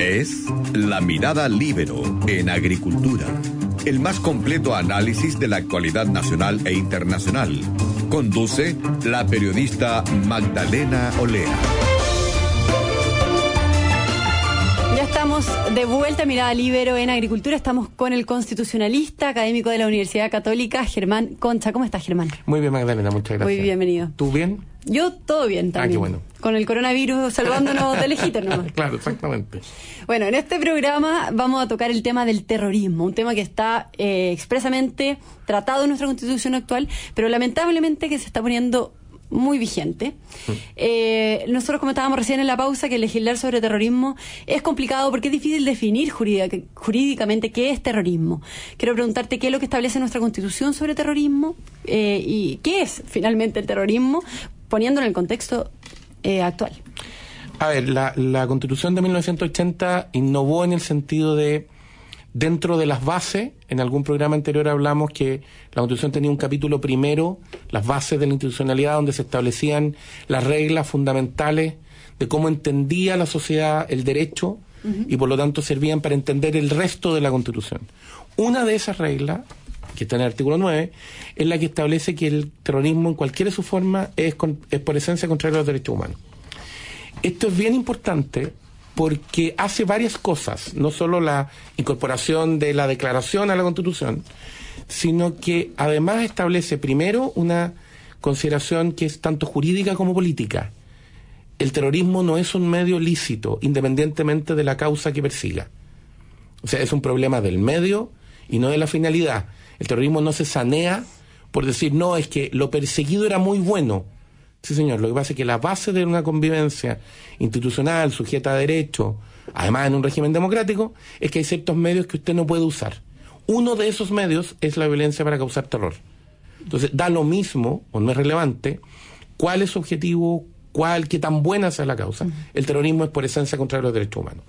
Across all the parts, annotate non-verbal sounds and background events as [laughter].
Es La Mirada Libero en Agricultura, el más completo análisis de la actualidad nacional e internacional. Conduce la periodista Magdalena Olea. Ya estamos de vuelta a Mirada Libero en Agricultura. Estamos con el constitucionalista académico de la Universidad Católica, Germán Concha. ¿Cómo estás, Germán? Muy bien, Magdalena, muchas gracias. Muy bienvenido. ¿Tú bien? Yo todo bien también. Ah, qué bueno. Con el coronavirus salvándonos de lejitos nomás. [laughs] claro, exactamente. Bueno, en este programa vamos a tocar el tema del terrorismo, un tema que está eh, expresamente tratado en nuestra constitución actual, pero lamentablemente que se está poniendo muy vigente. Eh, nosotros comentábamos recién en la pausa que legislar sobre terrorismo es complicado porque es difícil definir jurídica, jurídicamente qué es terrorismo. Quiero preguntarte qué es lo que establece nuestra constitución sobre terrorismo eh, y qué es finalmente el terrorismo, poniéndolo en el contexto eh, actual. A ver, la, la constitución de 1980 innovó en el sentido de dentro de las bases, en algún programa anterior hablamos que la Constitución tenía un capítulo primero, las bases de la institucionalidad, donde se establecían las reglas fundamentales de cómo entendía la sociedad el derecho y por lo tanto servían para entender el resto de la Constitución. Una de esas reglas, que está en el artículo 9, es la que establece que el terrorismo en cualquiera de sus formas es, es por esencia contrario a los derechos humanos. Esto es bien importante porque hace varias cosas, no solo la incorporación de la declaración a la Constitución, sino que además establece primero una consideración que es tanto jurídica como política. El terrorismo no es un medio lícito, independientemente de la causa que persiga. O sea, es un problema del medio y no de la finalidad. El terrorismo no se sanea por decir, no, es que lo perseguido era muy bueno. Sí, señor, lo que pasa es que la base de una convivencia institucional, sujeta a derecho, además en un régimen democrático, es que hay ciertos medios que usted no puede usar. Uno de esos medios es la violencia para causar terror. Entonces, da lo mismo, o no es relevante, cuál es su objetivo, cuál, qué tan buena sea la causa. El terrorismo es por esencia contra los derechos humanos.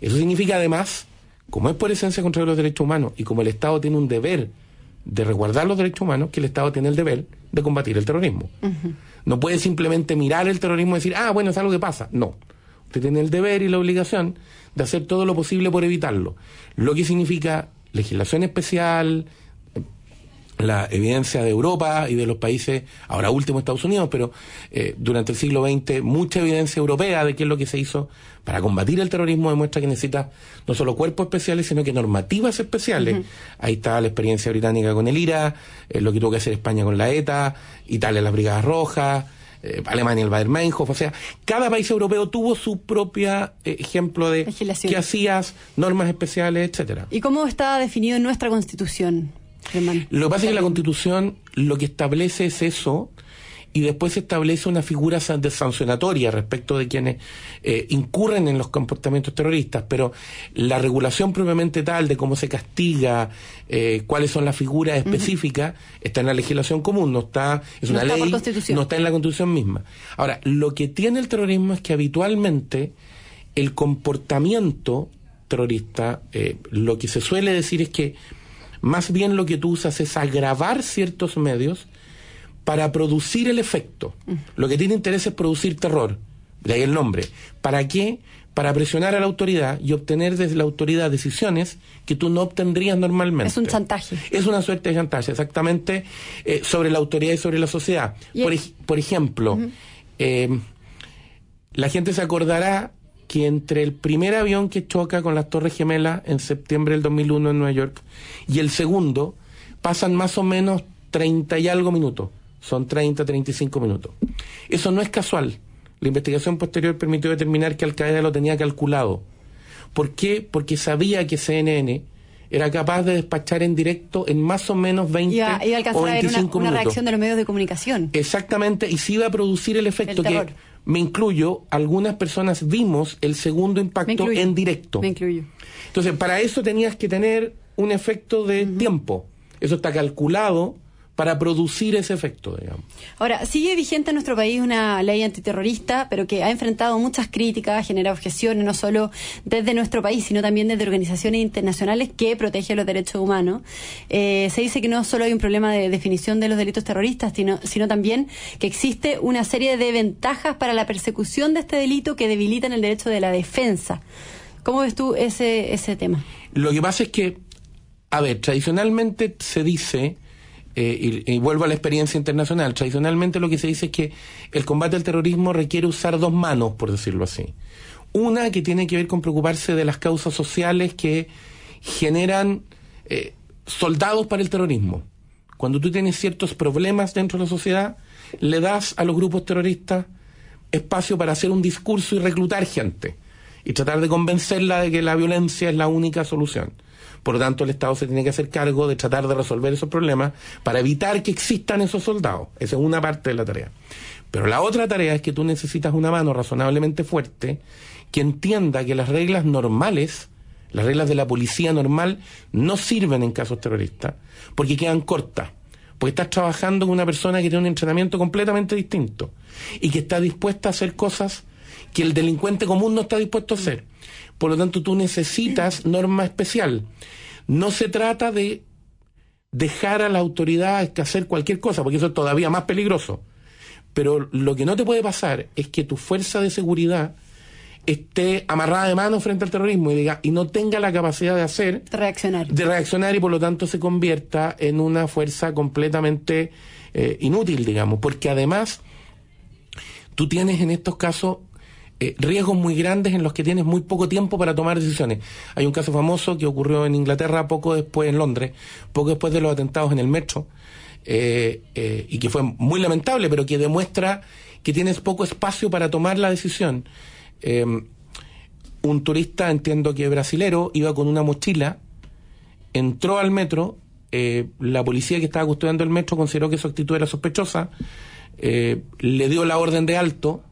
Eso significa además, como es por esencia contra los derechos humanos y como el Estado tiene un deber de resguardar los derechos humanos, que el Estado tiene el deber de combatir el terrorismo. No puede simplemente mirar el terrorismo y decir, ah, bueno, es algo que pasa. No. Usted tiene el deber y la obligación de hacer todo lo posible por evitarlo. Lo que significa legislación especial, la evidencia de Europa y de los países, ahora último Estados Unidos, pero eh, durante el siglo XX mucha evidencia europea de qué es lo que se hizo para combatir el terrorismo demuestra que necesita no solo cuerpos especiales, sino que normativas especiales. Ahí está la experiencia británica con el IRA, eh, lo que tuvo que hacer España con la ETA, Italia las Brigadas Rojas, eh, Alemania el Bader-Meinhof, o sea, cada país europeo tuvo su propia eh, ejemplo de Legislación. qué hacías, normas especiales, etcétera. ¿Y cómo está definido en nuestra constitución, Germán? Lo que pasa es que la Constitución lo que establece es eso y después se establece una figura de sancionatoria respecto de quienes eh, incurren en los comportamientos terroristas, pero la regulación propiamente tal de cómo se castiga, eh, cuáles son las figuras específicas, está en la legislación común, no está, es No una está ley, no está en la Constitución misma. Ahora, lo que tiene el terrorismo es que habitualmente el comportamiento terrorista, eh, lo que se suele decir es que más bien lo que tú usas es agravar ciertos medios para producir el efecto. Lo que tiene interés es producir terror, de ahí el nombre. ¿Para qué? Para presionar a la autoridad y obtener desde la autoridad decisiones que tú no obtendrías normalmente. Es un chantaje. Es una suerte de chantaje, exactamente, eh, sobre la autoridad y sobre la sociedad. Ej- por ejemplo, eh, la gente se acordará que entre el primer avión que choca con las Torres Gemelas en septiembre del 2001 en Nueva York y el segundo pasan más o menos 30 y algo minutos. Son 30, 35 minutos. Eso no es casual. La investigación posterior permitió determinar que Al Qaeda lo tenía calculado. ¿Por qué? Porque sabía que CNN era capaz de despachar en directo en más o menos 20 Iba, iba a o alcanzar a ver una, 25 una minutos. reacción de los medios de comunicación. Exactamente, y sí iba a producir el efecto El que. Me incluyo, algunas personas vimos el segundo impacto en directo. Me incluyo. Entonces, para eso tenías que tener un efecto de tiempo. Eso está calculado para producir ese efecto, digamos. Ahora, sigue vigente en nuestro país una ley antiterrorista, pero que ha enfrentado muchas críticas, genera objeciones, no solo desde nuestro país, sino también desde organizaciones internacionales que protegen los derechos humanos. Eh, se dice que no solo hay un problema de definición de los delitos terroristas, sino, sino también que existe una serie de ventajas para la persecución de este delito que debilitan el derecho de la defensa. ¿Cómo ves tú ese, ese tema? Lo que pasa es que, a ver, tradicionalmente se dice, eh, y, vuelvo a la experiencia internacional, tradicionalmente lo que se dice es que el combate al terrorismo requiere usar dos manos, por decirlo así. Una que tiene que ver con preocuparse de las causas sociales que generan eh, soldados para el terrorismo. Cuando tú tienes ciertos problemas dentro de la sociedad, le das a los grupos terroristas espacio para hacer un discurso y reclutar gente y tratar de convencerla de que la violencia es la única solución. Por lo tanto, el Estado se tiene que hacer cargo de tratar de resolver esos problemas para evitar que existan esos soldados. Esa es una parte de la tarea. Pero la otra tarea es que tú necesitas una mano razonablemente fuerte que entienda que las reglas normales las reglas de la policía normal no sirven en casos terroristas porque quedan cortas. Porque estás trabajando con una persona que tiene un entrenamiento completamente distinto y que está dispuesta a hacer cosas que el delincuente común no está dispuesto a hacer. Por lo tanto, tú necesitas norma especial. No se trata de dejar a la autoridad hacer cualquier cosa, porque eso es todavía más peligroso. Pero lo que no te puede pasar es que tu fuerza de seguridad esté amarrada de manos frente al terrorismo y diga y no tenga la capacidad de hacer reaccionar de reaccionar y por lo tanto se convierta en una fuerza completamente eh, inútil digamos porque además tú tienes en estos casos eh, riesgos muy grandes en los que tienes muy poco tiempo para tomar decisiones. Hay un caso famoso que ocurrió en Inglaterra poco después, en Londres, poco después de los atentados en el metro, eh, eh, y que fue muy lamentable, pero que demuestra que tienes poco espacio para tomar la decisión. Eh, un turista, entiendo que brasilero, iba con una mochila, entró al metro, la policía que estaba custodiando el metro consideró que su actitud era sospechosa, le dio la orden de alto,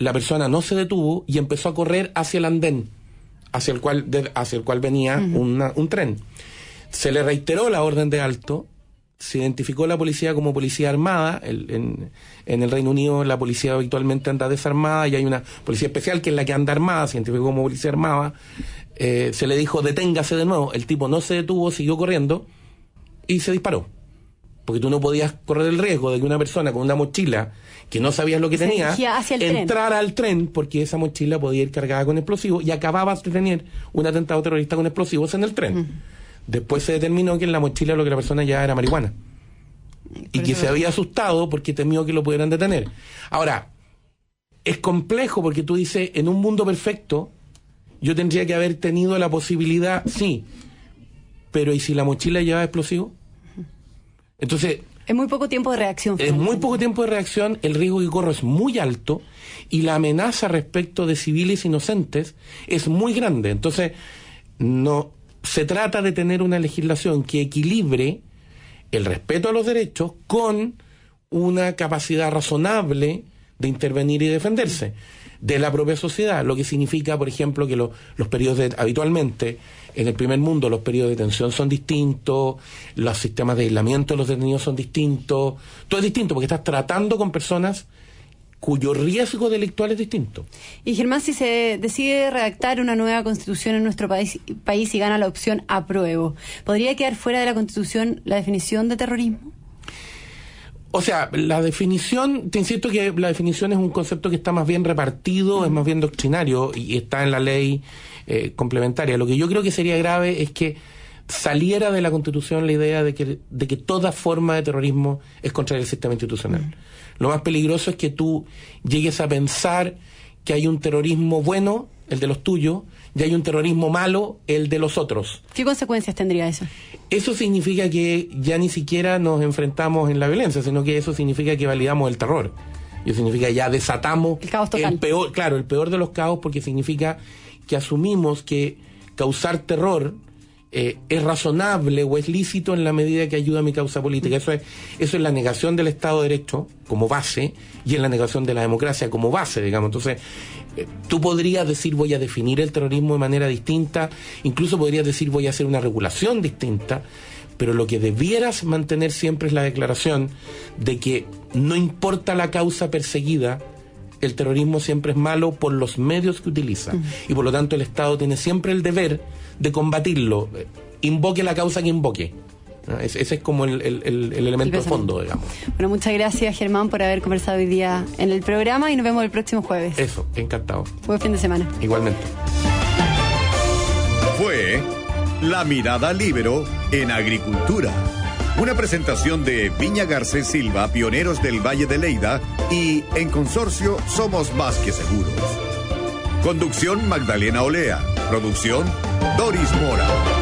la persona no se detuvo y empezó a correr hacia el andén, hacia el cual, de, hacia el cual venía uh -huh. una, un tren. Se le reiteró la orden de alto, se identificó la policía como policía armada. El, en, en, el Reino Unido la policía habitualmente anda desarmada y hay una policía especial que es la que anda armada, se identificó como policía armada. Eh, se le dijo deténgase de nuevo. El tipo no se detuvo, siguió corriendo y se disparó. Porque tú no podías correr el riesgo de que una persona con una mochila que no sabías lo que Se tenía entrara al tren porque esa mochila podía ir cargada con explosivos y acababas de tener un atentado terrorista con explosivos en el tren. Después se determinó que en la mochila lo que la persona ya era marihuana. Y que se había asustado porque temió que lo pudieran detener. Ahora, es complejo porque tú dices, en un mundo perfecto, yo tendría que haber tenido la posibilidad, sí, pero ¿y si la mochila llevaba explosivo? Entonces... Es muy poco tiempo de reacción. Es muy poco tiempo de reacción, el riesgo que corro es muy alto y la amenaza respecto de civiles inocentes es muy grande. Entonces, no se trata de tener una legislación que equilibre el respeto a los derechos con una capacidad razonable de intervenir y defenderse de la propia sociedad, lo que significa, por ejemplo, que lo, los periodos de, habitualmente en el primer mundo los periodos de detención son distintos, los sistemas de aislamiento de los detenidos son distintos, todo es distinto porque estás tratando con personas cuyo riesgo delictual es distinto. Y Germán, si se decide redactar una nueva constitución en nuestro país, país y gana la opción apruebo, ¿podría quedar fuera de la constitución la definición de terrorismo? O sea, la definición, te insisto que la definición es un concepto que está más bien repartido, es más bien doctrinario y está en la ley eh, complementaria. Lo que yo creo que sería grave es que saliera de la Constitución la idea de que, de que toda forma de terrorismo es contra el sistema institucional. Lo más peligroso es que tú llegues a pensar que hay un terrorismo bueno, el de los tuyos, y hay un terrorismo malo, el de los otros. ¿Qué consecuencias tendría eso? Eso significa que ya ni siquiera nos enfrentamos en la violencia, sino que eso significa que validamos el terror. Y eso significa que ya desatamos el, caos total. el peor, claro, el peor de los caos, porque significa que asumimos que causar terror eh, es razonable o es lícito en la medida que ayuda a mi causa política. Eso es, eso es la negación del Estado de Derecho como base y es la negación de la democracia como base, digamos. Entonces, eh, tú podrías decir voy a definir el terrorismo de manera distinta, incluso podrías decir voy a hacer una regulación distinta, pero lo que debieras mantener siempre es la declaración de que no importa la causa perseguida, el terrorismo siempre es malo por los medios que utiliza. Uh -huh. Y por lo tanto el Estado tiene siempre el deber de combatirlo. Invoque la causa que invoque. Ese, ese es como el, el, el, el elemento de fondo, digamos. Bueno, muchas gracias Germán por haber conversado hoy día en el programa y nos vemos el próximo jueves. Eso, encantado. Buen fin de semana. Igualmente. Fue La Mirada Libero en Agricultura. Una presentación de Viña Garcés Silva, pioneros del Valle de Leida, y en consorcio Somos Más que Seguros. Conducción Magdalena Olea. Producción Doris Mora.